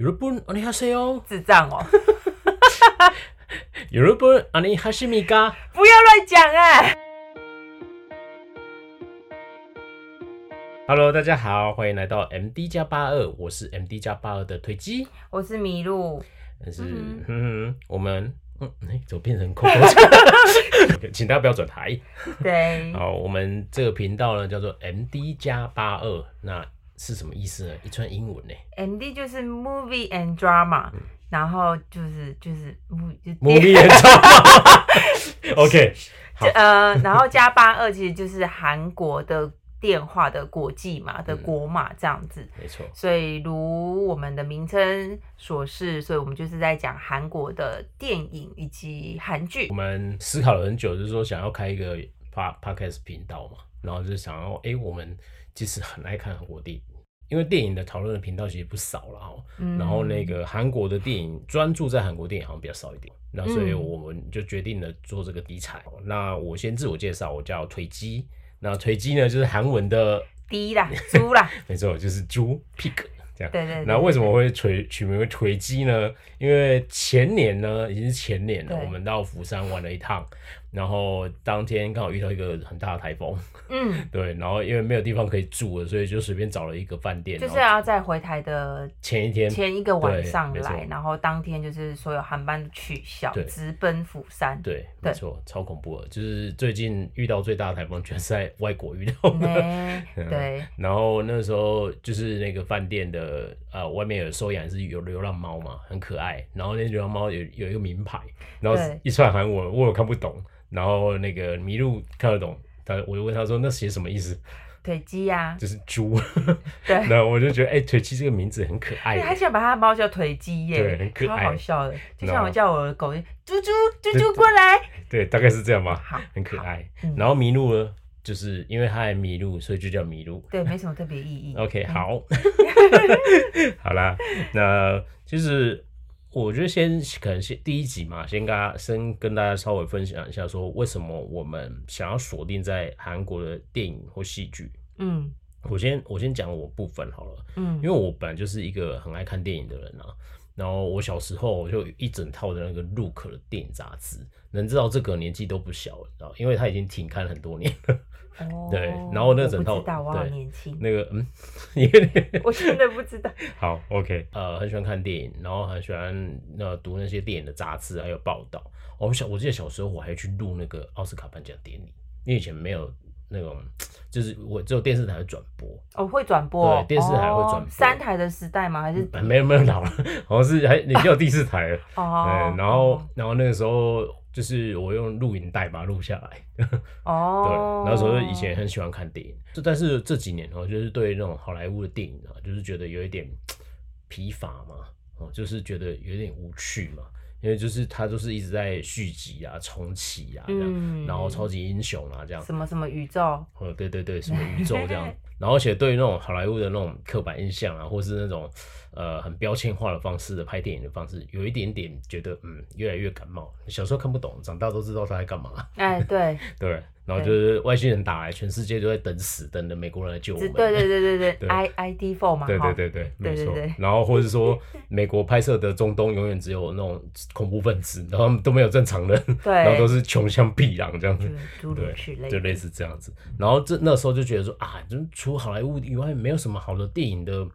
여러분 안녕하세요。智障哦。 여러분 안녕하십니까？不要乱讲啊！Hello，大家好，欢迎来到 MD 加八二，我是 MD 加八二的推机，我是麋鹿。但是，嗯哼，我们，嗯，哎，怎么变成口口？请大家不要转台。对，好，我们这个频道呢叫做 MD 加八二，那 是什么意思呢？一串英文呢？MD 就是 Movie and Drama，、嗯、然后就是就是 movie Movie and Drama。OK，呃，然后加八二其实就是韩国的。电话的国际码的国码这样子，没错。所以如我们的名称所示，所以我们就是在讲韩国的电影以及韩剧。我们思考了很久，就是说想要开一个 Podcast 频道嘛，然后就想要，哎、欸，我们其实很爱看韩国电影，因为电影的讨论的频道其实不少了哈。然后那个韩国的电影专注在韩国电影好像比较少一点，那所以我们就决定了做这个题材。那我先自我介绍，我叫腿鸡。那腿鸡呢，就是韩文的“低”啦，猪啦，没错，就是猪 pig 这样。对对，对。那为什么会取取名为推机呢？因为前年呢，已经是前年了，我们到釜山玩了一趟。然后当天刚好遇到一个很大的台风，嗯，对，然后因为没有地方可以住了，所以就随便找了一个饭店，就是要在回台的前一天前一个晚上来，然后当天就是所有航班取消，直奔釜山。对，没错，超恐怖的，就是最近遇到最大的台风，全是在外国遇到的。对，然后那时候就是那个饭店的呃外面有收养是有流浪猫嘛，很可爱，然后那流浪猫有有一个名牌，然后一串韩文我有看不懂。然后那个麋鹿看得懂，他我就问他说：“那写什么意思？”腿鸡呀，就是猪。对，那我就觉得，哎、欸，推机这个名字很可爱。他想把他的猫叫腿鸡耶，对，很可爱，超好笑的，就像我叫我的狗，猪猪猪猪过来。对，大概是这样吧。好，很可爱。然后麋鹿呢，就是因为它还迷路，所以就叫麋鹿。对，没什么特别意义。OK，好，好啦，那就是。我觉得先可能先第一集嘛，先跟大家先跟大家稍微分享一下，说为什么我们想要锁定在韩国的电影或戏剧。嗯，我先我先讲我部分好了。嗯，因为我本来就是一个很爱看电影的人啊。然后我小时候我就一整套的那个 Look 的电影杂志，能知道这个年纪都不小了，知道？因为他已经停刊很多年了。哦，对，然后那整套，我好年轻。那个，嗯，我真的不知道。好，OK，呃，很喜欢看电影，然后很喜欢那读那些电影的杂志还有报道。我小，我记得小时候我还去录那个奥斯卡颁奖典礼，因为以前没有那种，就是我只有电视台转播。哦，会转播？对，电视台会转播。哦。三台的时代吗？还是？没有没有老了，好像是还已经有第四台了。哦。对，然后然后那个时候。就是我用录影带把它录下来，哦，对，那时候以前很喜欢看电影，就但是这几年哦，就是对那种好莱坞的电影啊，就是觉得有一点疲乏嘛，哦，就是觉得有点无趣嘛，因为就是他，就是一直在续集啊、重启啊这样，嗯，然后超级英雄啊这样，什么什么宇宙，哦，对对对，什么宇宙这样，然后而且对于那种好莱坞的那种刻板印象啊，或是那种。呃，很标签化的方式的拍电影的方式，有一点点觉得，嗯，越来越感冒。小时候看不懂，长大都知道他在干嘛。哎，对 对，然后就是外星人打来，全世界都在等死，等着美国人来救我们。对对对对对，I I D four 嘛。对对对对，没错。然后或者说，美国拍摄的中东永远只有那种恐怖分子，然后都没有正常人，对，然后都是穷乡僻壤这样子，对，就类似这样子。然后这那时候就觉得说啊，就除好莱坞以外，没有什么好的电影的，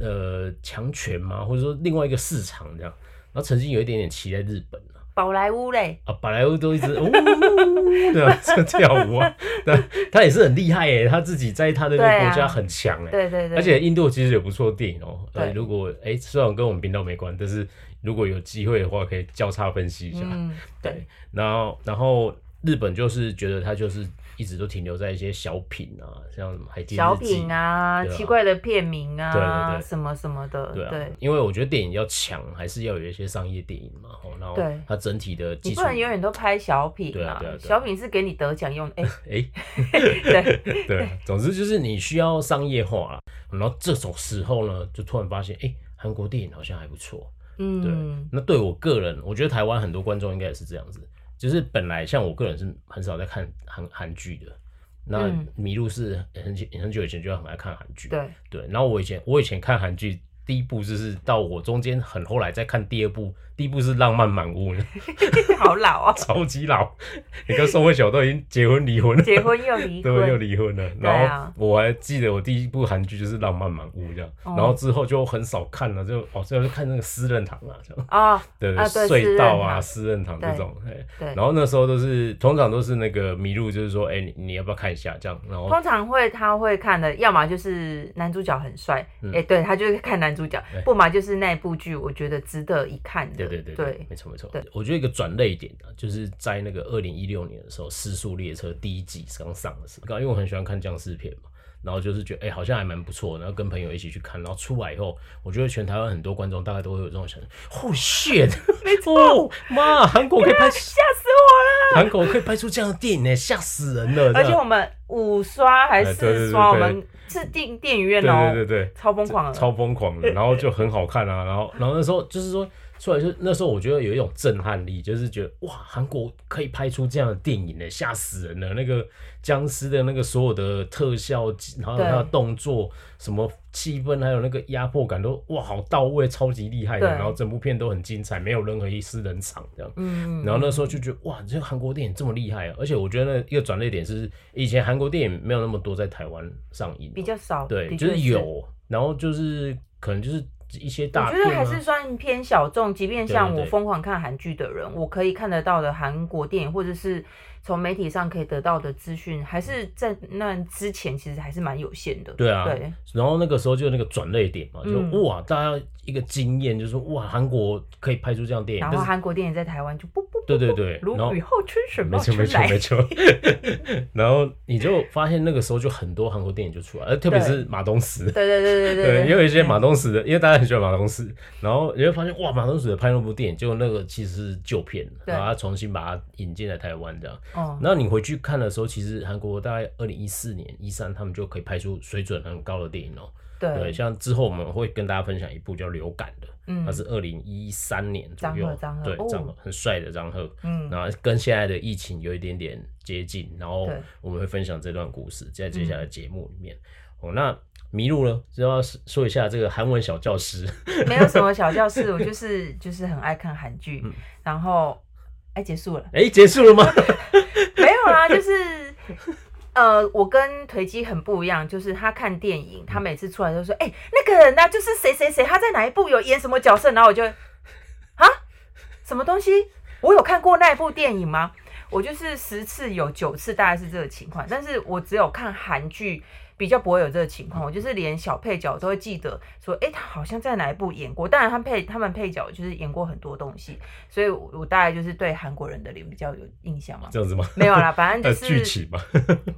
呃。强权嘛，或者说另外一个市场这样，然后曾经有一点点骑在日本啊，宝莱坞嘞。啊，宝莱坞都一直呜，对啊，这跳舞啊，对，他也是很厉害耶，他自己在他的那个国家很强哎，对对对，而且印度其实有不错的电影哦，呃，如果哎虽然跟我们频道没关，但是如果有机会的话，可以交叉分析一下，嗯，对，然后然后日本就是觉得他就是。一直都停留在一些小品啊，像什么海底小品啊，奇怪的片名啊，对对对，什么什么的，对。因为我觉得电影要强，还是要有一些商业电影嘛，然后它整体的基，你不能永远都拍小品啊，小品是给你得奖用，哎哎，对对，总之就是你需要商业化了，然后这种时候呢，就突然发现，哎，韩国电影好像还不错，嗯，对。那对我个人，我觉得台湾很多观众应该也是这样子。就是本来像我个人是很少在看韩韩剧的，那麋鹿是很久很久以前就很爱看韩剧，对。对。然后我以前我以前看韩剧第一部就是到我中间很后来再看第二部，第一部是《浪漫满屋》，好老啊，超级老。你跟宋慧乔都已经结婚离婚了，结婚又离婚，对，又离婚了。然后我还记得我第一部韩剧就是《浪漫满屋》这样，然后之后就很少看了，就哦，最后就看那个私人堂啊这样啊，对对，隧道啊，私人堂这种，对。然后那时候都是通常都是那个迷路，就是说，哎，你你要不要看一下这样？然后通常会他会看的，要么就是男主角很帅，哎，对他就是看男。主角，不嘛就是那部剧，我觉得值得一看的。对对对对，没错没错。对，我觉得一个转泪点啊，就是在那个二零一六年的时候，《失速列车》第一季刚上的时候，刚因为我很喜欢看僵尸片嘛，然后就是觉得哎、欸，好像还蛮不错，然后跟朋友一起去看，然后出来以后，我觉得全台湾很多观众大概都会有这种想法，Oh shit，没错，妈，韩国可以拍，吓死我了，韩国可以拍出这样的电影呢，吓死人了。而且我们五刷还是四刷，我们。是电电影院哦，对对对对，超疯狂的，超疯狂的，然后就很好看啊，然后然后那时候就是说出来就那时候我觉得有一种震撼力，就是觉得哇，韩国可以拍出这样的电影呢，吓死人了！那个僵尸的那个所有的特效，然后他的动作，什么气氛，还有那个压迫感都哇好到位，超级厉害的。然后整部片都很精彩，没有任何一丝冷场这样。嗯，然后那时候就觉得哇，这个韩国电影这么厉害啊！而且我觉得那一个转捩点是以前韩国电影没有那么多在台湾上映，比较少。对，就是有，然后就是可能就是。一些大，我觉得还是算偏小众。即便像我疯狂看韩剧的人，我可以看得到的韩国电影，或者是从媒体上可以得到的资讯，还是在那之前其实还是蛮有限的。对啊，对。然后那个时候就那个转泪点嘛，就哇，大家一个惊艳，就是说哇，韩国可以拍出这样电影。然后韩国电影在台湾就不不，对对对，如雨后春笋冒出来。没错没错没错。然后你就发现那个时候就很多韩国电影就出来，而特别是马东石。对对对对对。也 有一些马东石的，因为大家。很喜欢马东石，然后你会发现哇，马东石的拍那部电影，就那个其实是旧片，然后他重新把它引进来台湾这样。哦。然后你回去看的时候，其实韩国大概二零一四年、一三，他们就可以拍出水准很高的电影哦。对。像之后我们会跟大家分享一部叫《流感》的，嗯，它是二零一三年左右，张赫，对，张赫很帅的张赫，嗯，然后跟现在的疫情有一点点接近，然后我们会分享这段故事在接下来的节目里面。哦，那。迷路了，就要说一下这个韩文小教师。没有什么小教室，我就是就是很爱看韩剧，嗯、然后哎结束了，哎结束了吗？没有啦，就是呃，我跟腿基很不一样，就是他看电影，他每次出来都说，哎、欸，那个人呢，就是谁谁谁，他在哪一部有演什么角色，然后我就啊，什么东西？我有看过那一部电影吗？我就是十次有九次大概是这个情况，但是我只有看韩剧。比较不会有这个情况，我就是连小配角都会记得，说，哎、欸，他好像在哪一部演过。当然，他配他们配角就是演过很多东西，所以我，大概就是对韩国人的脸比较有印象嘛。这样子吗？没有啦，反正 就是剧情嘛。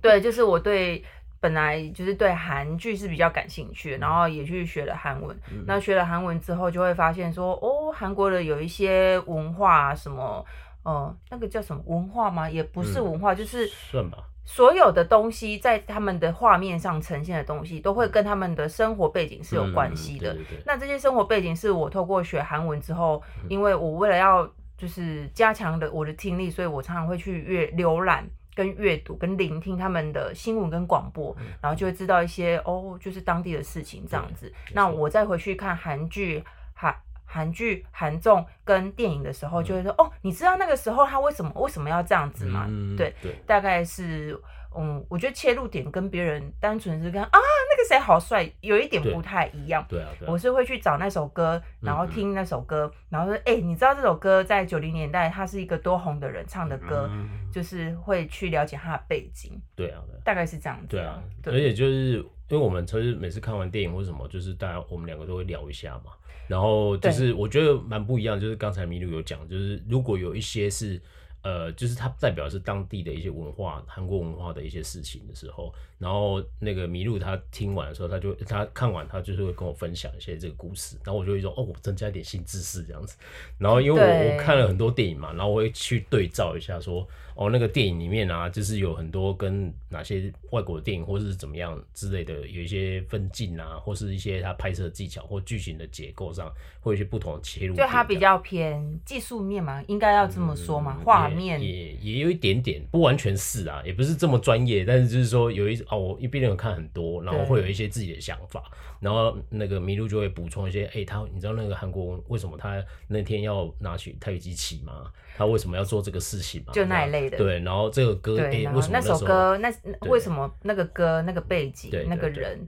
对，就是我对本来就是对韩剧是比较感兴趣，然后也去学了韩文。嗯、那学了韩文之后，就会发现说，哦，韩国的有一些文化什么，哦、呃，那个叫什么文化吗？也不是文化，嗯、就是算吧。所有的东西在他们的画面上呈现的东西，都会跟他们的生活背景是有关系的。那这些生活背景是我透过学韩文之后，因为我为了要就是加强的我的听力，所以我常常会去阅浏览、跟阅读、跟聆听他们的新闻跟广播，然后就会知道一些哦，就是当地的事情这样子。那我再回去看韩剧，韩。韩剧、韩综跟电影的时候，就会说、嗯、哦，你知道那个时候他为什么为什么要这样子吗？嗯、对，对大概是嗯，我觉得切入点跟别人单纯是跟啊那个谁好帅，有一点不太一样。对，对啊，对啊，我是会去找那首歌，然后听那首歌，嗯、然后说哎、欸，你知道这首歌在九零年代他是一个多红的人唱的歌，嗯、就是会去了解他的背景。对啊，对啊大概是这样子。对啊，对而且就是因为我们其实每次看完电影或什么，就是大家我们两个都会聊一下嘛。然后就是我觉得蛮不一样，就是刚才麋鹿有讲，就是如果有一些是呃，就是它代表是当地的一些文化，韩国文化的一些事情的时候，然后那个麋鹿他听完的时候，他就他看完他就是会跟我分享一些这个故事，然后我就会说哦，我增加一点新知识这样子。然后因为我我看了很多电影嘛，然后我会去对照一下说。哦，那个电影里面啊，就是有很多跟哪些外国的电影或是怎么样之类的，有一些分镜啊，或是一些他拍摄技巧或剧情的结构上，会有一些不同的切入。就它比较偏技术面嘛，应该要这么说嘛，画反面也也有一点点，不完全是啊，也不是这么专业，但是就是说有一哦，我一边有看很多，然后会有一些自己的想法，然后那个麋鹿就会补充一些，哎、欸，他你知道那个韩国为什么他那天要拿起太极旗吗？他为什么要做这个事情嘛？就那一类的。对，然后这个歌，哎、欸，为什么那，那首歌那为什么那个歌那个背景那个人？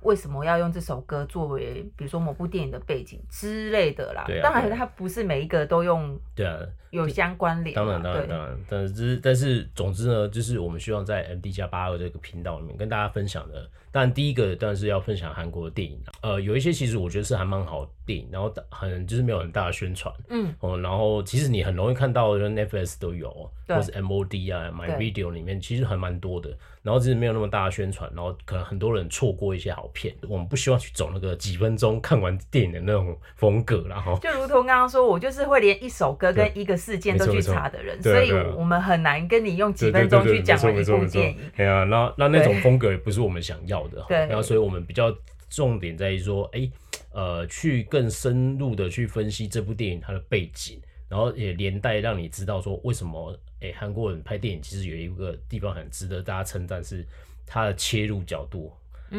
为什么要用这首歌作为，比如说某部电影的背景之类的啦？对啊，当然，它不是每一个都用。对啊，有相关联。当然，当然，当然。但是，但是，总之呢，就是我们希望在 MD 加八二这个频道里面跟大家分享的。当然，第一个当然是要分享韩国的电影。呃，有一些其实我觉得是还蛮好的电影，然后很就是没有很大的宣传。嗯。哦，然后其实你很容易看到，就 Netflix 都有，或是 MOD 啊、My Video 里面其实还蛮多的。然后其实没有那么大的宣传，然后可能很多人错过一些好片。我们不希望去走那个几分钟看完电影的那种风格，然后就如同刚刚说，我就是会连一首歌跟一个事件都去查的人，所以我们很难跟你用几分钟去讲完一部电影。对啊，那那那种风格也不是我们想要的。对，然后所以我们比较重点在于说，哎，呃，去更深入的去分析这部电影它的背景，然后也连带让你知道说为什么。哎，韩国人拍电影其实有一个地方很值得大家称赞，是它的切入角度，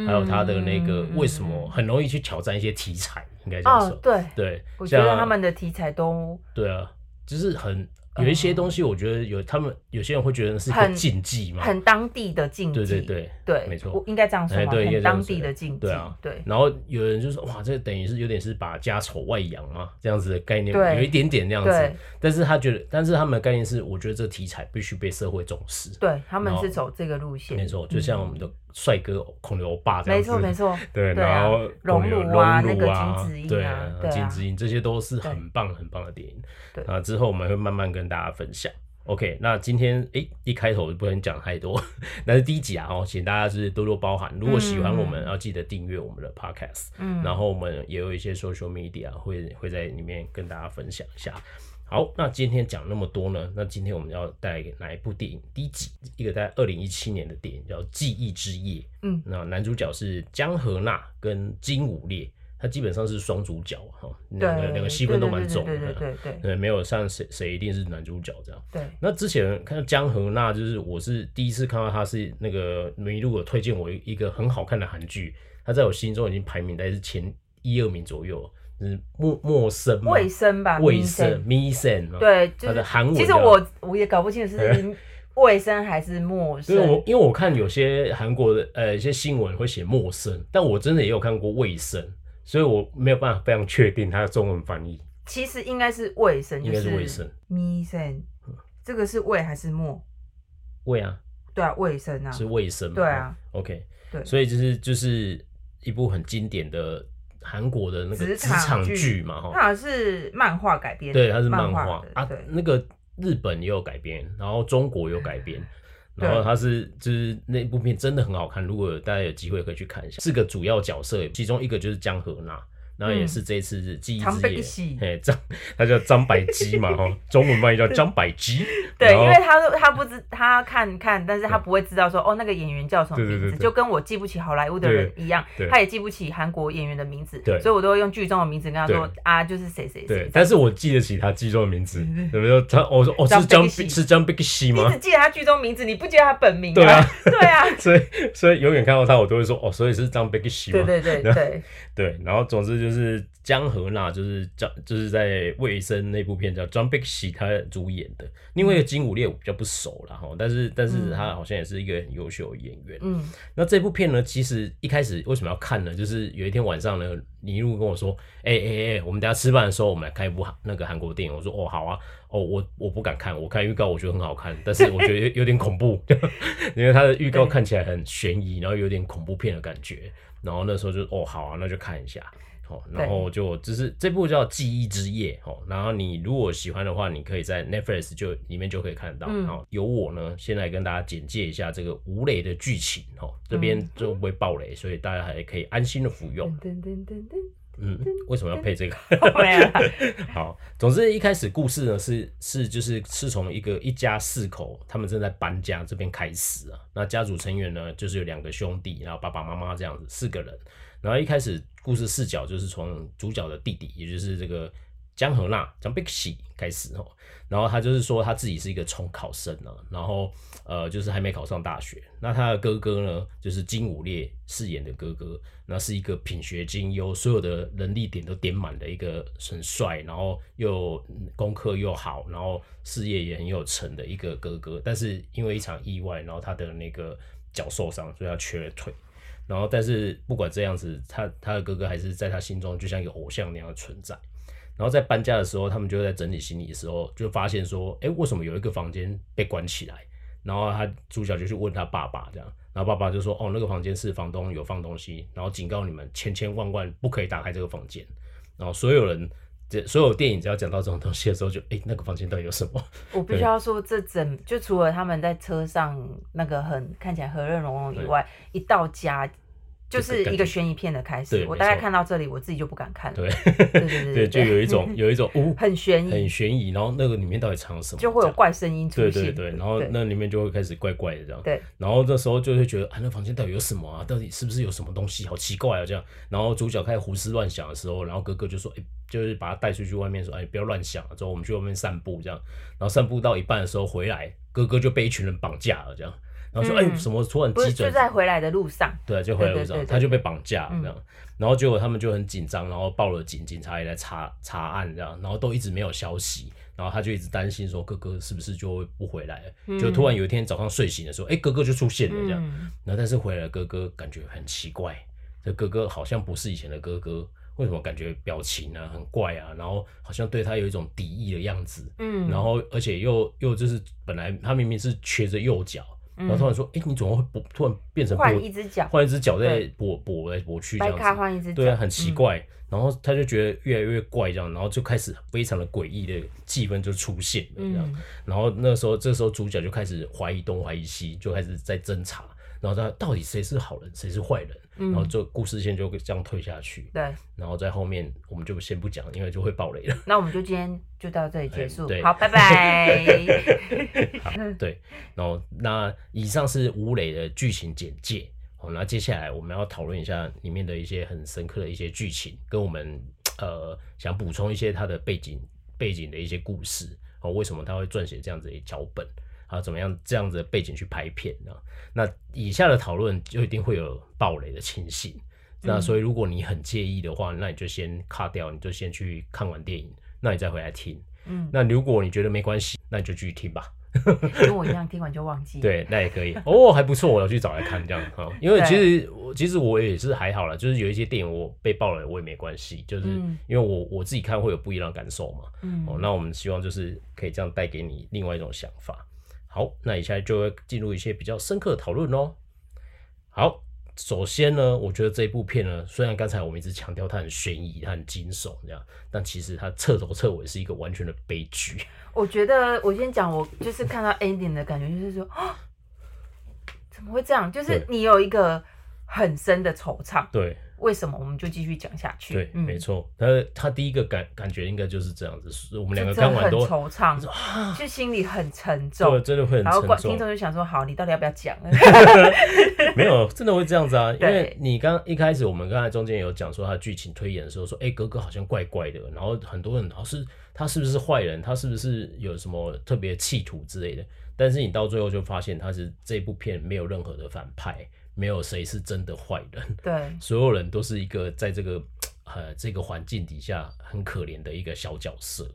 还有他的那个为什么很容易去挑战一些题材，应该这样说。哦，对对，我觉得他们的题材都对啊，就是很。有一些东西，我觉得有他们有些人会觉得是一个禁忌嘛，很当地的禁忌。对对对对，没错，我应该这样说吗？很当地的禁忌。对啊，对。然后有人就说：“哇，这等于是有点是把家丑外扬嘛，这样子的概念，有一点点那样子。”但是他觉得，但是他们的概念是，我觉得这个题材必须被社会重视。对，他们是走这个路线。没错，就像我们的帅哥孔刘欧巴这样子。没错 没错。对，然后熔炉啊，那个金智英对啊，金智英这些都是很棒很棒的电影。对啊，之后我们会慢慢跟大家分享。OK，那今天诶、欸、一开头就不能讲太多，那是第一集啊，哦，请大家是多多包涵。如果喜欢我们，要记得订阅我们的 Podcast，嗯，然后我们也有一些 Social Media 会会在里面跟大家分享一下。好，那今天讲那么多呢，那今天我们要带来哪一部电影？第一集一个在二零一七年的电影叫《记忆之夜》，嗯，那男主角是江河那跟金武烈。他基本上是双主角哈，两个两个戏份都蛮重的，对对对对，没有像谁谁一定是男主角这样。对，那之前看到姜河那，就是我是第一次看到他是那个麋鹿有推荐我一个很好看的韩剧，他在我心中已经排名在是前一二名左右，就是陌陌生卫生吧，卫生咪生，对，就是韩文。其实我我也搞不清楚是 卫生还是陌生，我因为我看有些韩国的呃一些新闻会写陌生，但我真的也有看过卫生。所以我没有办法非常确定它的中文翻译。其实应该是卫生，应该是卫生。咪生，这个是卫还是陌？卫啊。对啊，卫生啊。是卫生。对啊。OK。对。所以就是就是一部很经典的韩国的那个职场剧嘛，哈。它好像是漫画改编。对，它是漫画啊。那个日本也有改编，然后中国有改编。然后它是就是那部片真的很好看，如果大家有机会可以去看一下。四个主要角色，其中一个就是江河那。然后也是这一次是记忆之夜，嘿，张他叫张百基嘛，哈，中文翻译叫张百基。对，因为他他不知他看看，但是他不会知道说哦那个演员叫什么名字，就跟我记不起好莱坞的人一样，他也记不起韩国演员的名字，对，所以我都会用剧中的名字跟他说啊，就是谁谁谁。对，但是我记得起他剧中的名字，有没有？他我说哦是张是张百基吗？你只记得他剧中名字，你不记得他本名？对啊，对啊，所以所以永远看到他，我都会说哦，所以是张百基吗？对对对对对，然后总之。就是江河那，就是张，就是在未生那部片叫张碧喜他主演的。另外一个金武烈我比较不熟了哈，但是但是他好像也是一个很优秀的演员。嗯，那这部片呢，其实一开始为什么要看呢？就是有一天晚上呢，尼路跟我说，哎哎哎，我们等下吃饭的时候，我们来看一部那个韩国电影。我说哦好啊，哦我我不敢看，我看预告我觉得很好看，但是我觉得有点恐怖，因为他的预告看起来很悬疑，然后有点恐怖片的感觉。然后那时候就哦好啊，那就看一下。哦，然后就只是这部叫《记忆之夜》哦，然后你如果喜欢的话，你可以在 Netflix 就里面就可以看到。然后由我呢，先来跟大家简介一下这个无雷的剧情哦，这边就不会爆雷，所以大家还可以安心的服用。嗯，为什么要配这个？好，总之一开始故事呢是是就是是从一个一家四口他们正在搬家这边开始啊，那家族成员呢就是有两个兄弟，然后爸爸妈妈这样子四个人。然后一开始故事视角就是从主角的弟弟，也就是这个江河娜江碧喜开始哦。然后他就是说他自己是一个重考生呢，然后呃就是还没考上大学。那他的哥哥呢，就是金武烈饰演的哥哥，那是一个品学兼优，所有的能力点都点满的一个很帅，然后又功课又好，然后事业也很有成的一个哥哥。但是因为一场意外，然后他的那个脚受伤，所以他瘸了腿。然后但是不管这样子，他他的哥哥还是在他心中就像一个偶像那样的存在。然后在搬家的时候，他们就在整理行李的时候，就发现说，哎，为什么有一个房间被关起来？然后他主角就去问他爸爸，这样，然后爸爸就说，哦，那个房间是房东有放东西，然后警告你们千千万万不可以打开这个房间。然后所有人，这所有电影只要讲到这种东西的时候，就，哎，那个房间到底有什么？我必须要说，这整就除了他们在车上那个很看起来和乐融融以外，一到家。就是一个悬疑片的开始，我大概看到这里，我自己就不敢看了。对，对对 对，就有一种有一种呜，很悬疑，很悬疑。然后那个里面到底藏了什么？就会有怪声音出现。对对对，然后那里面就会开始怪怪的这样。对。然后这时候就会觉得啊，那房间到底有什么啊？到底是不是有什么东西？好奇怪啊，这样。然后主角开始胡思乱想的时候，然后哥哥就说：“哎，就是把他带出去外面说，哎，不要乱想了。之后我们去外面散步这样。然后散步到一半的时候回来，哥哥就被一群人绑架了这样。”然后说：“哎、嗯，什么突然急转？就在回来的路上。对，就回来的路上，他就被绑架这样。嗯、然后结果他们就很紧张，然后报了警，警察也来查查案这样。然后都一直没有消息，然后他就一直担心说哥哥是不是就会不回来了？嗯、就突然有一天早上睡醒的时候，哎，哥哥就出现了这样。嗯、然后但是回来的哥哥感觉很奇怪，这哥哥好像不是以前的哥哥，为什么感觉表情啊很怪啊？然后好像对他有一种敌意的样子。嗯，然后而且又又就是本来他明明是瘸着右脚。然后突然说：“哎、嗯，你怎么会不突然变成换一只脚？换一只脚在跛跛来跛去这样子？对啊，很奇怪。嗯、然后他就觉得越来越怪，这样，然后就开始非常的诡异的气氛就出现了这样。嗯、然后那时候，这时候主角就开始怀疑东怀疑西，就开始在侦查。”然后他到底谁是好人，谁是坏人？嗯、然后这故事线就这样推下去。对。然后在后面我们就先不讲，因为就会爆雷了。那我们就今天就到这里结束。对。好，拜拜。好，对。然后那以上是吴磊的剧情简介。好，那接下来我们要讨论一下里面的一些很深刻的一些剧情，跟我们呃想补充一些他的背景背景的一些故事。哦，为什么他会撰写这样子的脚本？啊，怎么样这样子的背景去拍片呢？那以下的讨论就一定会有暴雷的情形。嗯、那所以如果你很介意的话，那你就先卡掉，你就先去看完电影，那你再回来听。嗯，那如果你觉得没关系，那你就继续听吧。跟我一样，听完就忘记。对，那也可以。哦，还不错，我要去找来看这样哈。因为其实我其实我也是还好啦，就是有一些电影我被爆了，我也没关系，就是因为我我自己看会有不一样的感受嘛。嗯，哦，那我们希望就是可以这样带给你另外一种想法。好，那以下就会进入一些比较深刻的讨论喽。好，首先呢，我觉得这部片呢，虽然刚才我们一直强调它很悬疑、它很惊悚这样，但其实它彻头彻尾是一个完全的悲剧。我觉得我先讲，我就是看到 ending 的感觉，就是说啊，怎么会这样？就是你有一个很深的惆怅。对。为什么我们就继续讲下去？对，嗯、没错。他他第一个感感觉应该就是这样子，是我们两个看完都很惆怅，啊、就心里很沉重。对，真的会很沉重。然后听众就想说：“好，你到底要不要讲？” 没有，真的会这样子啊。因为你刚一开始，我们刚才中间有讲说他剧情推演的时候说：“哎、欸，哥哥好像怪怪的。”然后很多人，老是他是不是坏人？他是不是有什么特别企图之类的？但是你到最后就发现，他是这部片没有任何的反派。没有谁是真的坏人，对，所有人都是一个在这个呃这个环境底下很可怜的一个小角色。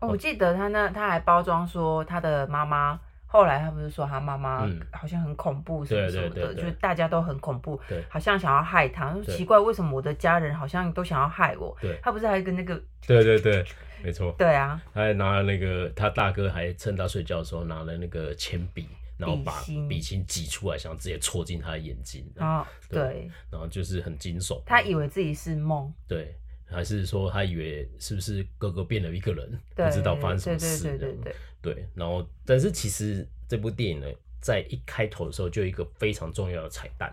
哦，我记得他那他还包装说他的妈妈，后来他不是说他妈妈好像很恐怖什么什么的，就是大家都很恐怖，好像想要害他。说奇怪，为什么我的家人好像都想要害我？对，他不是还跟那个？对对对，没错。对啊，他还拿了那个，他大哥还趁他睡觉的时候拿了那个铅笔。然后把笔芯挤出来，想直接戳进他的眼睛。哦，对。然后就是很惊悚。他以为自己是梦。对，还是说他以为是不是哥哥变了一个人？不知道发生什么事。对对对对然后但是其实这部电影呢，在一开头的时候就有一个非常重要的彩蛋，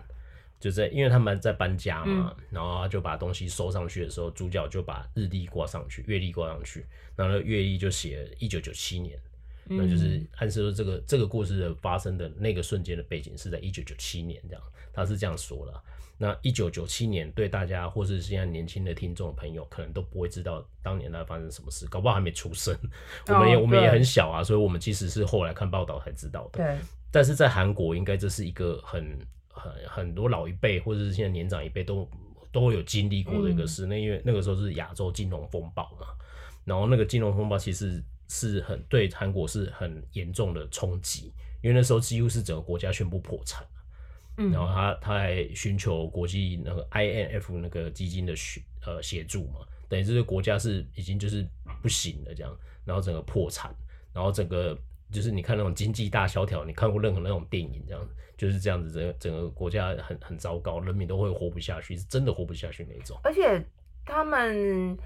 就在因为他们在搬家嘛，然后他就把东西收上去的时候，主角就把日历挂上去，月历挂上去，然后月历就写了一九九七年。嗯、那就是暗示说这个这个故事的发生的那个瞬间的背景是在一九九七年这样，他是这样说了。那一九九七年对大家或是现在年轻的听众朋友可能都不会知道当年那发生什么事，搞不好还没出生，我们也、哦、我们也很小啊，所以我们其实是后来看报道才知道的。对，但是在韩国应该这是一个很很很多老一辈或者是现在年长一辈都都会有经历过的一个事。那、嗯、因为那个时候是亚洲金融风暴嘛，然后那个金融风暴其实是很对韩国是很严重的冲击，因为那时候几乎是整个国家宣布破产。嗯然后他他还寻求国际那个 INF 那个基金的协呃协助嘛，等于这个国家是已经就是不行了这样，然后整个破产，然后整个就是你看那种经济大萧条，你看过任何那种电影这样，就是这样子，整个整个国家很很糟糕，人民都会活不下去，是真的活不下去那种。而且他们，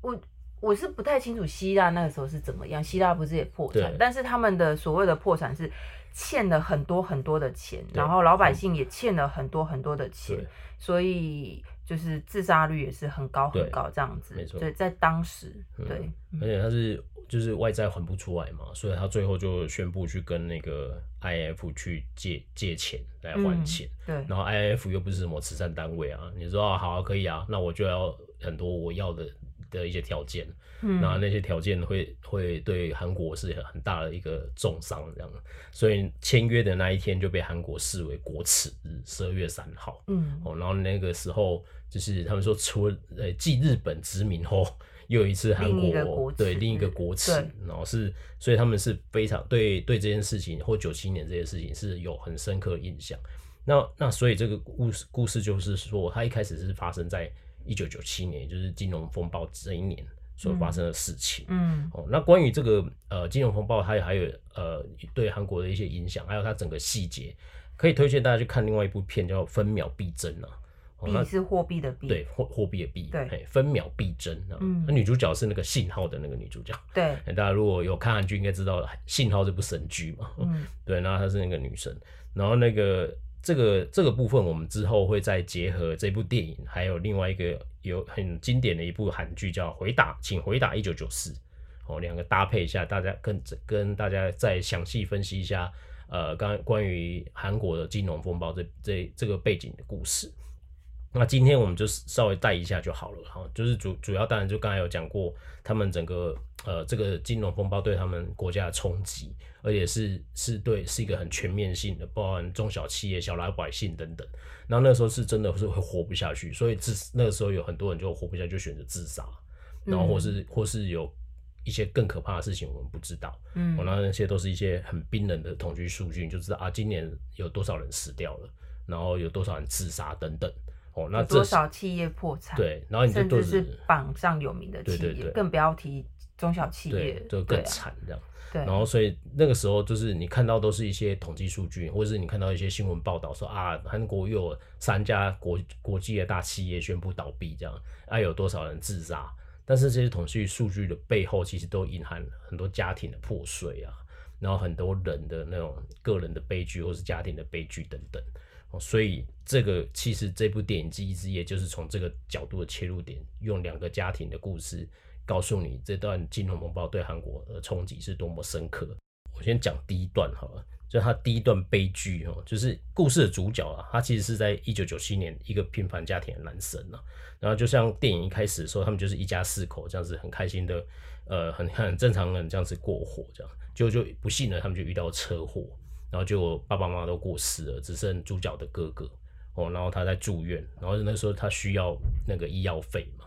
我我是不太清楚希腊那个时候是怎么样，希腊不是也破产，但是他们的所谓的破产是。欠了很多很多的钱，然后老百姓也欠了很多很多的钱，所以就是自杀率也是很高很高这样子。没错，对，在当时，对，而且他是就是外债还不出来嘛，所以他最后就宣布去跟那个 IMF 去借借钱来还钱。嗯、对，然后 IMF 又不是什么慈善单位啊，你说好啊，可以啊，那我就要很多我要的。的一些条件，嗯，那那些条件会会对韩国是很大的一个重伤，这样，所以签约的那一天就被韩国视为国耻日，十二月三号，嗯，哦，然后那个时候就是他们说，除了呃继日本殖民后，又有一次韩国对另一个国耻，然后是，所以他们是非常对对这件事情或九七年这件事情是有很深刻的印象。那那所以这个故事故事就是说，它一开始是发生在。一九九七年，就是金融风暴这一年所发生的事情。嗯，哦，那关于这个呃金融风暴，它还有呃对韩国的一些影响，还有它整个细节，可以推荐大家去看另外一部片叫《分秒必争》啊。币是货币的币，对，货货币的币，对，分秒必争啊。嗯，那女主角是那个信号的那个女主角。对，大家如果有看韩剧，应该知道信号这部神剧嘛。嗯，对，然后她是那个女生，然后那个。这个这个部分，我们之后会再结合这部电影，还有另外一个有很经典的一部韩剧叫《回答，请回答一九九四》哦，两个搭配一下，大家跟跟大家再详细分析一下，呃，刚关于韩国的金融风暴这这这个背景的故事。那今天我们就稍微带一下就好了哈，就是主主要当然就刚才有讲过，他们整个呃这个金融风暴对他们国家的冲击，而且是是对是一个很全面性的，包含中小企业、小老百姓等等。然后那时候是真的是会活不下去，所以自那个时候有很多人就活不下去，就选择自杀，然后或是或是有一些更可怕的事情我们不知道，嗯，然后那些都是一些很冰冷的统计数据，你就知道啊，今年有多少人死掉了，然后有多少人自杀等等。哦，那多少企业破产？对，然后你甚至是榜上有名的企业，对对对，更不要提中小企业，对，就更惨这样。对，然后所以那个时候就是你看到都是一些统计数据，或者是你看到一些新闻报道说啊，韩国又有三家国国际的大企业宣布倒闭，这样啊，有多少人自杀？但是这些统计数据的背后，其实都隐含很多家庭的破碎啊，然后很多人的那种个人的悲剧，或是家庭的悲剧等等。所以这个其实这部电影《记忆之夜》就是从这个角度的切入点，用两个家庭的故事告诉你这段金融风暴对韩国的冲击是多么深刻。我先讲第一段好了，就他第一段悲剧哦，就是故事的主角啊，他其实是在一九九七年一个平凡家庭的男生啊，然后就像电影一开始说，他们就是一家四口这样子很开心的，呃，很很正常人这样子过活，这样就就不幸的他们就遇到车祸。然后就爸爸妈妈都过世了，只剩主角的哥哥哦。然后他在住院，然后那时候他需要那个医药费嘛。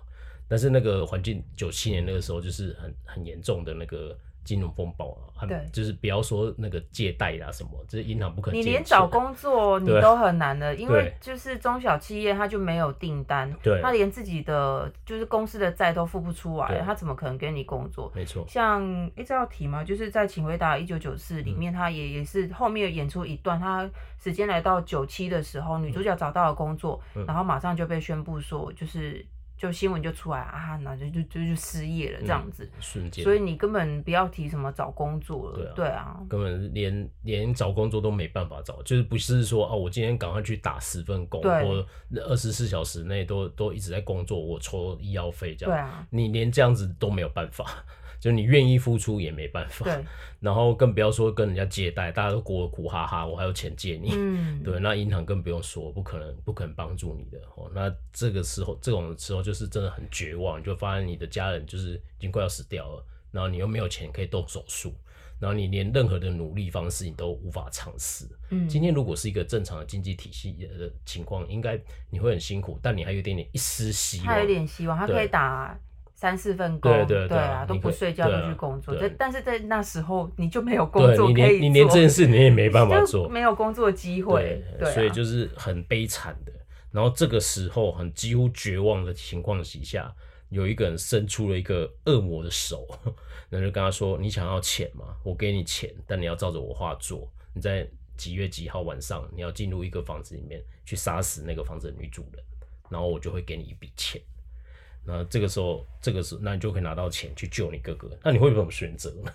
但是那个环境九七年那个时候就是很很严重的那个。金融风暴啊，对，就是不要说那个借贷啊什么，就是银行不可能。你连找工作你都很难的，因为就是中小企业他就没有订单，对，他连自己的就是公司的债都付不出来，他怎么可能给你工作？没错。像一直要提嘛，就是在《请回答一九九四》里面，他也也是后面演出一段，他时间来到九七的时候，女主角找到了工作，然后马上就被宣布说就是。就新闻就出来啊，那就就就就失业了这样子，嗯、瞬间，所以你根本不要提什么找工作了，对啊，对啊，根本连连找工作都没办法找，就是不是说啊，我今天赶快去打十份工，或二十四小时内都都一直在工作，我抽医药费这样，对啊，你连这样子都没有办法，就你愿意付出也没办法。对。然后更不要说跟人家借贷，大家都过得苦哈哈，我还有钱借你。嗯。对，那银行更不用说，不可能不可能帮助你的哦。那这个时候，这种时候就是真的很绝望，你就发现你的家人就是已经快要死掉了，然后你又没有钱可以动手术。然后你连任何的努力方式你都无法尝试。嗯，今天如果是一个正常的经济体系的情况，应该你会很辛苦，但你还有一点点一丝希望。还有点希望，他可以打三四份工，对对对啊，都不睡觉都去工作。但但是在那时候你就没有工作可以做，你连你连这件事你也没办法 做，没有工作机会，对，所以就是很悲惨的。然后这个时候很几乎绝望的情况底下。有一个人伸出了一个恶魔的手，那就跟他说：“你想要钱吗？我给你钱，但你要照着我话做。你在几月几号晚上，你要进入一个房子里面去杀死那个房子的女主人，然后我就会给你一笔钱。那这个时候，这个时候，那你就可以拿到钱去救你哥哥。那你会怎么选择呢？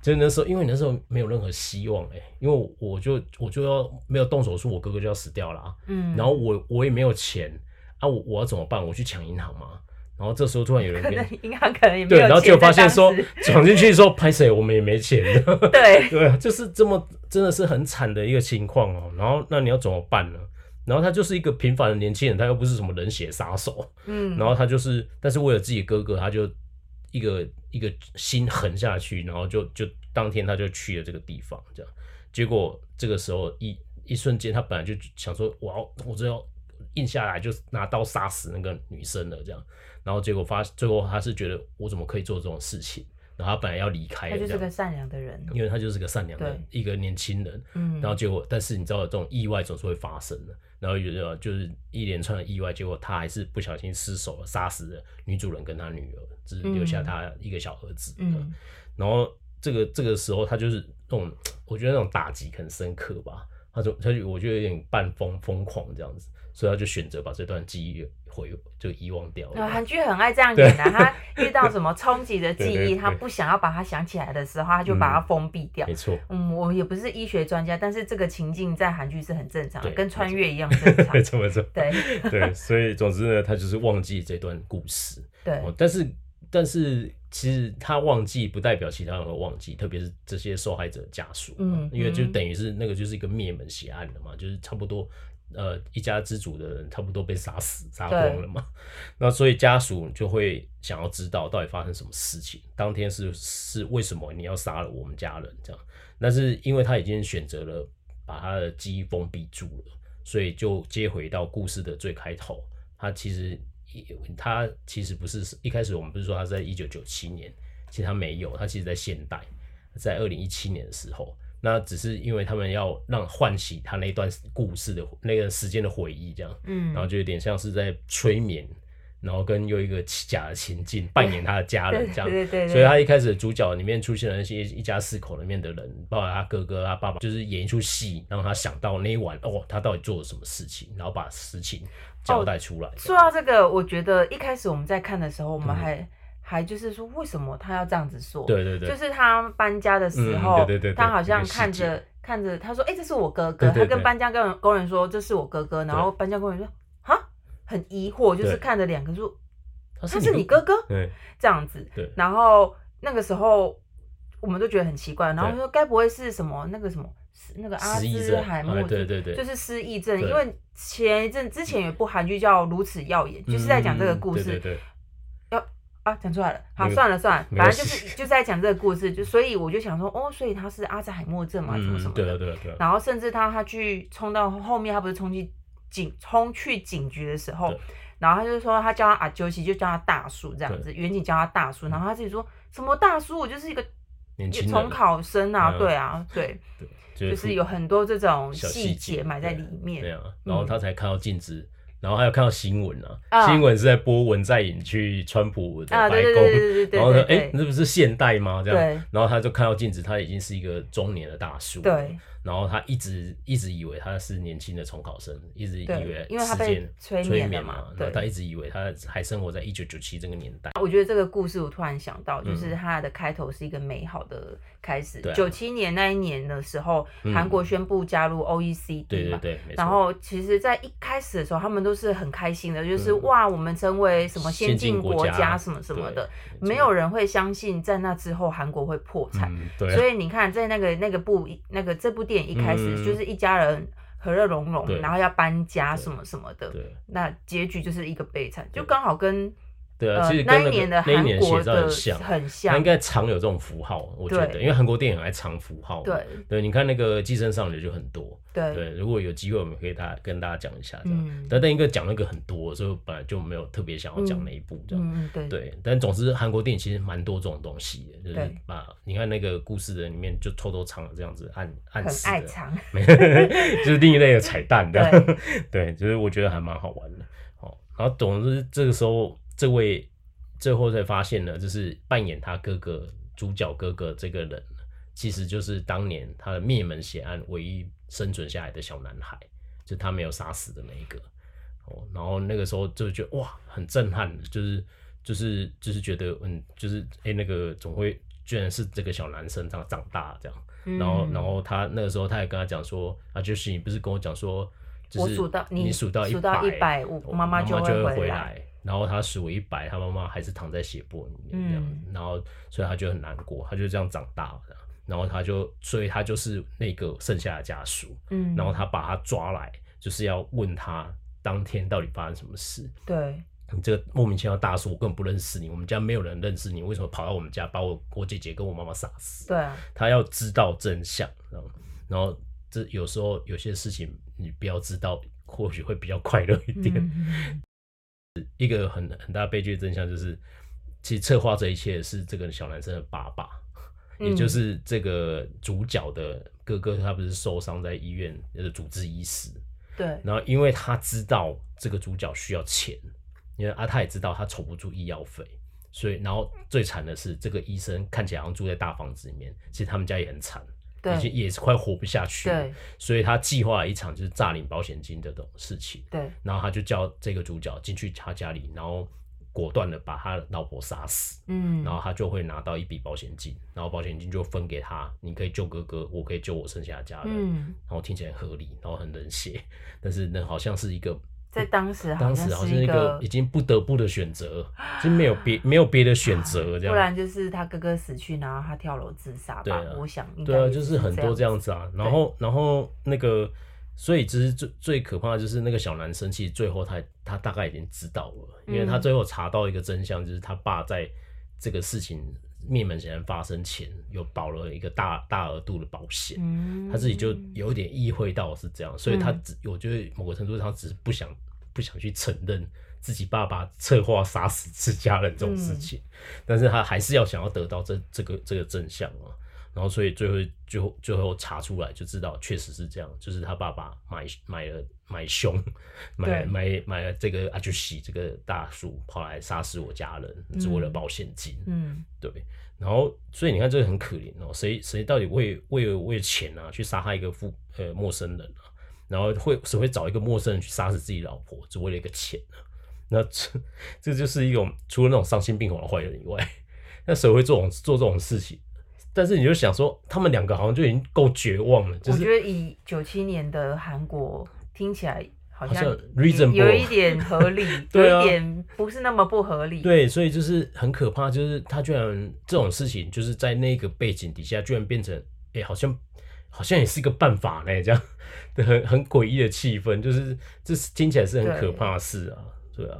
就那时候，因为那时候没有任何希望哎、欸，因为我就我就要没有动手术，我哥哥就要死掉了。嗯，然后我我也没有钱啊，我我要怎么办？我去抢银行吗？”然后这时候突然有人跟银行可能也没有，对，然后就发现说闯进去说拍谁我们也没钱，对对，就是这么真的是很惨的一个情况哦。然后那你要怎么办呢？然后他就是一个平凡的年轻人，他又不是什么冷血杀手，嗯，然后他就是，但是为了自己哥哥，他就一个一个心狠下去，然后就就当天他就去了这个地方，这样，结果这个时候一一瞬间，他本来就想说，我要我只要硬下来，就拿刀杀死那个女生了，这样。然后结果发，最后他是觉得我怎么可以做这种事情？然后他本来要离开，他就是个善良的人，因为他就是个善良的一个年轻人。嗯，然后结果，但是你知道这种意外总是会发生的。然后有就是一连串的意外，结果他还是不小心失手了，杀死了女主人跟他女儿，只留下他一个小儿子。嗯，然后这个这个时候他就是那种，我觉得那种打击很深刻吧。他就他就我觉得有点半疯疯狂这样子。所以他就选择把这段记忆回就遗忘掉了。韩剧很爱这样演的，他遇到什么冲击的记忆，他不想要把它想起来的时候，他就把它封闭掉。没错。嗯，我也不是医学专家，但是这个情境在韩剧是很正常的，跟穿越一样正常。没错没错。对 对，所以总之呢，他就是忘记这段故事。对。但是但是其实他忘记不代表其他人会忘记，特别是这些受害者家属。嗯。因为就等于是那个就是一个灭门血案了嘛，就是差不多。呃，一家之主的人差不多被杀死、杀光了嘛？那所以家属就会想要知道到底发生什么事情，当天是是为什么你要杀了我们家人这样？但是因为他已经选择了把他的记忆封闭住了，所以就接回到故事的最开头。他其实他其实不是一开始我们不是说他在一九九七年，其实他没有，他其实在现代，在二零一七年的时候。那只是因为他们要让唤起他那段故事的那个时间的回忆，这样，嗯，然后就有点像是在催眠，然后跟又一个假的情境扮演他的家人 这样，对对对，所以他一开始主角里面出现了一些一家四口里面的人，包括他哥哥、他爸爸，就是演一出戏，让他想到那一晚哦，他到底做了什么事情，然后把事情交代出来。说到这个，我觉得一开始我们在看的时候，我们还。还就是说，为什么他要这样子说？对对对，就是他搬家的时候，他好像看着看着，他说：“哎，这是我哥哥。”他跟搬家工人工人说：“这是我哥哥。”然后搬家工人说：“哈，很疑惑，就是看着两个说，他是你哥哥？”对，这样子。对。然后那个时候，我们都觉得很奇怪。然后说：“该不会是什么那个什么那个阿兹海默？对对对，就是失忆症。因为前一阵之前有一部韩剧叫《如此耀眼》，就是在讲这个故事。啊，讲出来了，好，算了算了，反正就是就是在讲这个故事，就所以我就想说，哦，所以他是阿兹海默症嘛，什么什么的，对对对。然后甚至他他去冲到后面，他不是冲去警冲去警局的时候，然后他就说他叫他阿啾西，就叫他大叔这样子，远景叫他大叔，然后他自己说什么大叔，我就是一个重考生啊，对啊，对，就是有很多这种细节埋在里面，对啊，然后他才看到镜子。然后还有看到新闻啊，哦、新闻是在播文在寅去川普的白宫，然后呢，哎，那不是现代吗？这样，然后他就看到镜子，他已经是一个中年的大叔，对，然后他一直一直以为他是年轻的重考生，一直以为因为他被催眠嘛，然后他一直以为他还生活在一九九七这个年代。我觉得这个故事我突然想到，就是他的开头是一个美好的开始。九七年那一年的时候，韩国宣布加入 OECD 嘛，对对对，然后其实，在一开始的时候，他们都是很开心的，就是哇，我们成为什么先进国家什么什么的，没有人会相信在那之后韩国会破产。所以你看，在那个那个部那个这部电影一开始就是一家人和乐融融，然后要搬家什么什么的，那结局就是一个悲惨，就刚好跟。对啊，其实跟那个那一年写照很像，很像。他应该藏有这种符号，我觉得，因为韩国电影爱藏符号。对对，你看那个《寄生上流》就很多。对对，如果有机会，我们可以大跟大家讲一下。嗯。但但一个讲那个很多，所以本来就没有特别想要讲那一部这样。嗯对对。但总之，韩国电影其实蛮多这种东西的，就是把你看那个故事的里面就偷偷藏了这样子暗暗示的。爱藏。就是另一类的彩蛋的。对，就是我觉得还蛮好玩的。好，然后总之这个时候。这位最后才发现呢，就是扮演他哥哥主角哥哥这个人，其实就是当年他的灭门血案唯一生存下来的小男孩，就他没有杀死的那一个。哦，然后那个时候就觉得哇，很震撼，就是就是 就是觉得嗯，就是哎，那个总会居然是这个小男生这样长大这样。然后然后他那个时候他也跟他讲说啊，就是你不是跟我讲说，就是我数到你数到一百，我妈妈就会回来。然后他数一百，他妈妈还是躺在血泊里面这样，嗯、然后所以他就很难过，他就这样长大了，然后他就，所以他就是那个剩下的家属，嗯，然后他把他抓来，就是要问他当天到底发生什么事。对，你这个莫名其妙大叔，我根本不认识你，我们家没有人认识你，为什么跑到我们家把我我姐姐跟我妈妈杀死？对啊，他要知道真相，然后这有时候有些事情你不要知道，或许会比较快乐一点。嗯一个很很大悲剧的真相就是，其实策划这一切是这个小男生的爸爸，嗯、也就是这个主角的哥哥，他不是受伤在医院的主治医师。对。然后因为他知道这个主角需要钱，因为阿泰也知道他筹不住医药费，所以然后最惨的是这个医生看起来好像住在大房子里面，其实他们家也很惨。已经也是快活不下去，了，所以他计划了一场就是诈领保险金的这种事情，对，然后他就叫这个主角进去他家里，然后果断的把他的老婆杀死，嗯，然后他就会拿到一笔保险金，然后保险金就分给他，你可以救哥哥，我可以救我剩下的家人，嗯，然后听起来很合理，然后很冷血，但是那好像是一个。在当时，当时好像是一个已经不得不的选择，就没有别没有别的选择这样。不然就是他哥哥死去，然后他跳楼自杀吧。对啊，我想应该对啊，就是很多这样子啊。然后，然后那个，所以其实最最可怕的就是那个小男生，其实最后他他大概已经知道了，因为他最后查到一个真相，就是他爸在这个事情灭门血案发生前，有保了一个大大额度的保险。嗯，他自己就有点意会到是这样，所以他只我觉得某个程度上只是不想。不想去承认自己爸爸策划杀死自家人这种事情，嗯、但是他还是要想要得到这这个这个真相啊，然后所以最后最后最后查出来就知道确实是这样，就是他爸爸买买了买凶，买买买了这个阿朱西这个大叔跑来杀死我家人，只为了保险金，嗯，对，然后所以你看这个很可怜哦，谁谁到底为为为钱啊去杀害一个富呃陌生人啊？然后会谁会找一个陌生人去杀死自己老婆，只为了一个钱呢？那这这就是一种除了那种丧心病狂的坏人以外，那谁会做这种做这种事情？但是你就想说，他们两个好像就已经够绝望了。就是、我觉得以九七年的韩国听起来好像有一点合理，对啊、有一点不是那么不合理。对，所以就是很可怕，就是他居然这种事情就是在那个背景底下，居然变成哎，好像。好像也是一个办法呢，这样的很 很诡异的气氛，就是这是听起来是很可怕的事啊，对，对啊，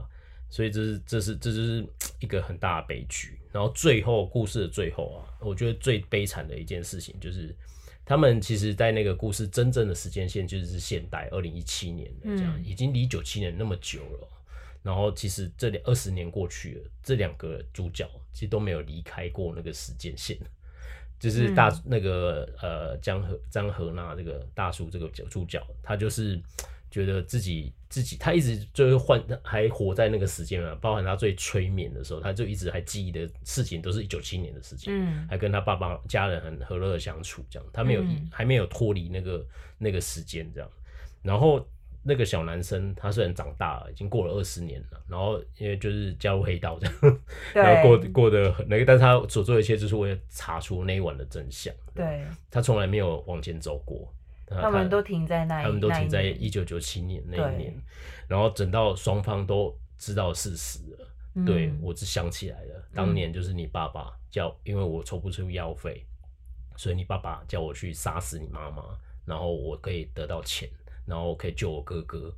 所以这是这是这就是一个很大的悲剧。然后最后故事的最后啊，我觉得最悲惨的一件事情就是，他们其实在那个故事真正的时间线就是现代二零一七年这样，嗯、已经离九七年那么久了。然后其实这两二十年过去了，这两个主角其实都没有离开过那个时间线。就是大那个呃江河张河那这个大叔这个主角，他就是觉得自己自己，他一直就是换还活在那个时间嘛，包含他最催眠的时候，他就一直还记忆的事情都是一九七年的事情，嗯，还跟他爸爸家人很和乐的相处，这样他没有、嗯、还没有脱离那个那个时间这样，然后。那个小男生，他虽然长大了，已经过了二十年了，然后因为就是加入黑道这样，然后过过得很那个，但是他所做的一切就是为了查出那一晚的真相。对，他从来没有往前走过。他，们都停在那一，他们都停在一九九七年那一年，然后等到双方都知道事实了。嗯、对，我只想起来了，当年就是你爸爸叫，因为我抽不出药费，所以你爸爸叫我去杀死你妈妈，然后我可以得到钱。然后可以救我哥哥，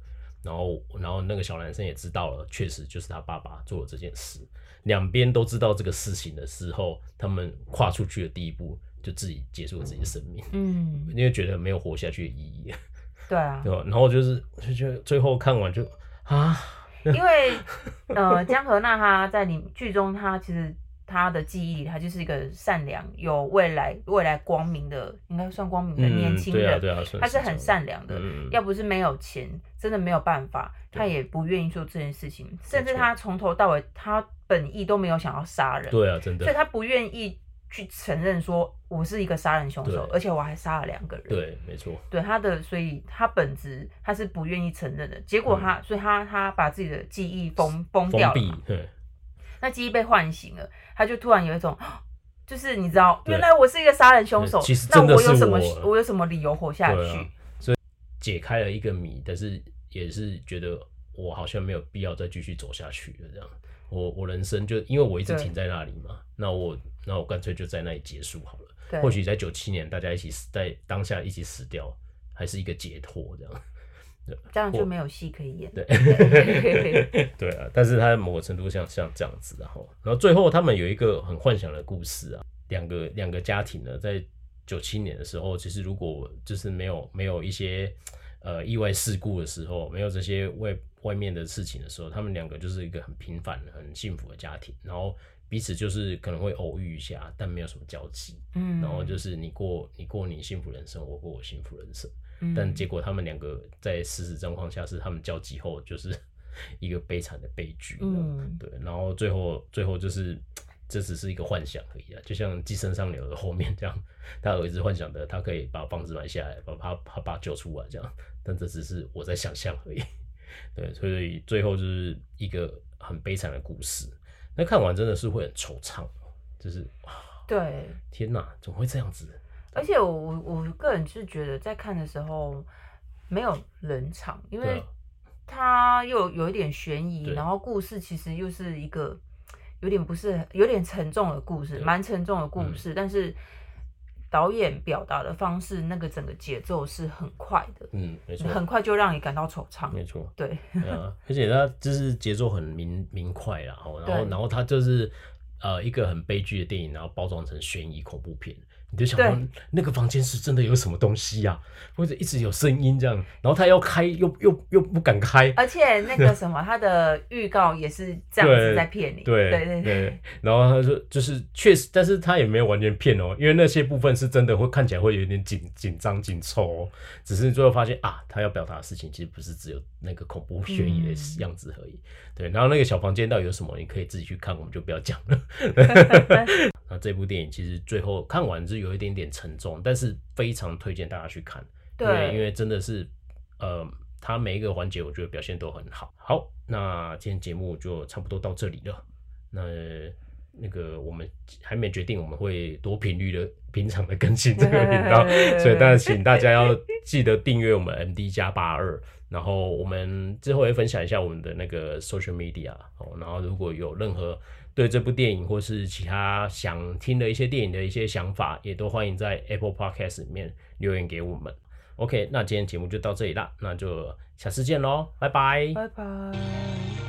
然后然后那个小男生也知道了，确实就是他爸爸做了这件事。两边都知道这个事情的时候，他们跨出去的第一步，就自己结束了自己的生命。嗯，因为觉得没有活下去的意义。对啊，对吧？然后就是就觉得最后看完就啊，因为呃江河那他在你剧中他其实。他的记忆里，他就是一个善良、有未来、未来光明的，应该算光明的年轻人。嗯对啊对啊、他是很善良的，嗯、要不是没有钱，真的没有办法，他也不愿意做这件事情。甚至他从头到尾，他本意都没有想要杀人。对啊，真的。所以他不愿意去承认说我是一个杀人凶手，而且我还杀了两个人。对，没错。对他的，所以他本质他是不愿意承认的。结果他，嗯、所以他他把自己的记忆封封掉了。对。那记忆被唤醒了，他就突然有一种，就是你知道，原来我是一个杀人凶手。那我有什么，我有什么理由活下去？啊、所以解开了一个谜，但是也是觉得我好像没有必要再继续走下去了。这样，我我人生就因为我一直停在那里嘛，那我那我干脆就在那里结束好了。对，或许在九七年大家一起死在当下一起死掉，还是一个解脱这样。这样就没有戏可以演。对，对啊，但是他某个程度像像这样子，然后，然后最后他们有一个很幻想的故事啊，两个两个家庭呢，在九七年的时候，其实如果就是没有没有一些呃意外事故的时候，没有这些外外面的事情的时候，他们两个就是一个很平凡、很幸福的家庭，然后彼此就是可能会偶遇一下，但没有什么交集，嗯，然后就是你过你过你幸福人生，我过我幸福人生。嗯。但结果他们两个在事实状况下是他们交集后就是 一个悲惨的悲剧，嗯，对，然后最后最后就是这只是一个幻想而已啊，就像《寄生上流》的后面这样，他儿子幻想的他可以把房子买下来，把他他爸救出来这样，但这只是我在想象而已，对，所以最后就是一个很悲惨的故事，那看完真的是会很惆怅，就是对，天哪，怎么会这样子？而且我我我个人是觉得在看的时候没有冷场，因为它又有一点悬疑，然后故事其实又是一个有点不是有点沉重的故事，蛮沉重的故事，嗯、但是导演表达的方式那个整个节奏是很快的，嗯，没错，很快就让你感到惆怅，没错，对，啊，而且他就是节奏很明明快，然后然后然后他就是呃一个很悲剧的电影，然后包装成悬疑恐怖片。你就想说那个房间是真的有什么东西呀、啊，或者一直有声音这样，然后他要开又又又不敢开，而且那个什么，他的预告也是这样子在骗你，对对对对。然后他说就是确实，但是他也没有完全骗哦，因为那些部分是真的会看起来会有点紧紧张紧凑哦，只是最后发现啊，他要表达的事情其实不是只有那个恐怖悬疑的样子而已。嗯、对，然后那个小房间到底有什么，你可以自己去看，我们就不要讲了。那这部电影其实最后看完是有一点点沉重，但是非常推荐大家去看，对，因为因为真的是，呃，它每一个环节我觉得表现都很好。好，那今天节目就差不多到这里了。那那个我们还没决定我们会多频率的平常的更新这个频道，所以但是请大家要记得订阅我们 MD 加八二，然后我们之后会分享一下我们的那个 social media 哦，然后如果有任何。对这部电影或是其他想听的一些电影的一些想法，也都欢迎在 Apple Podcast 里面留言给我们。OK，那今天节目就到这里啦，那就下次见喽，拜拜，拜拜。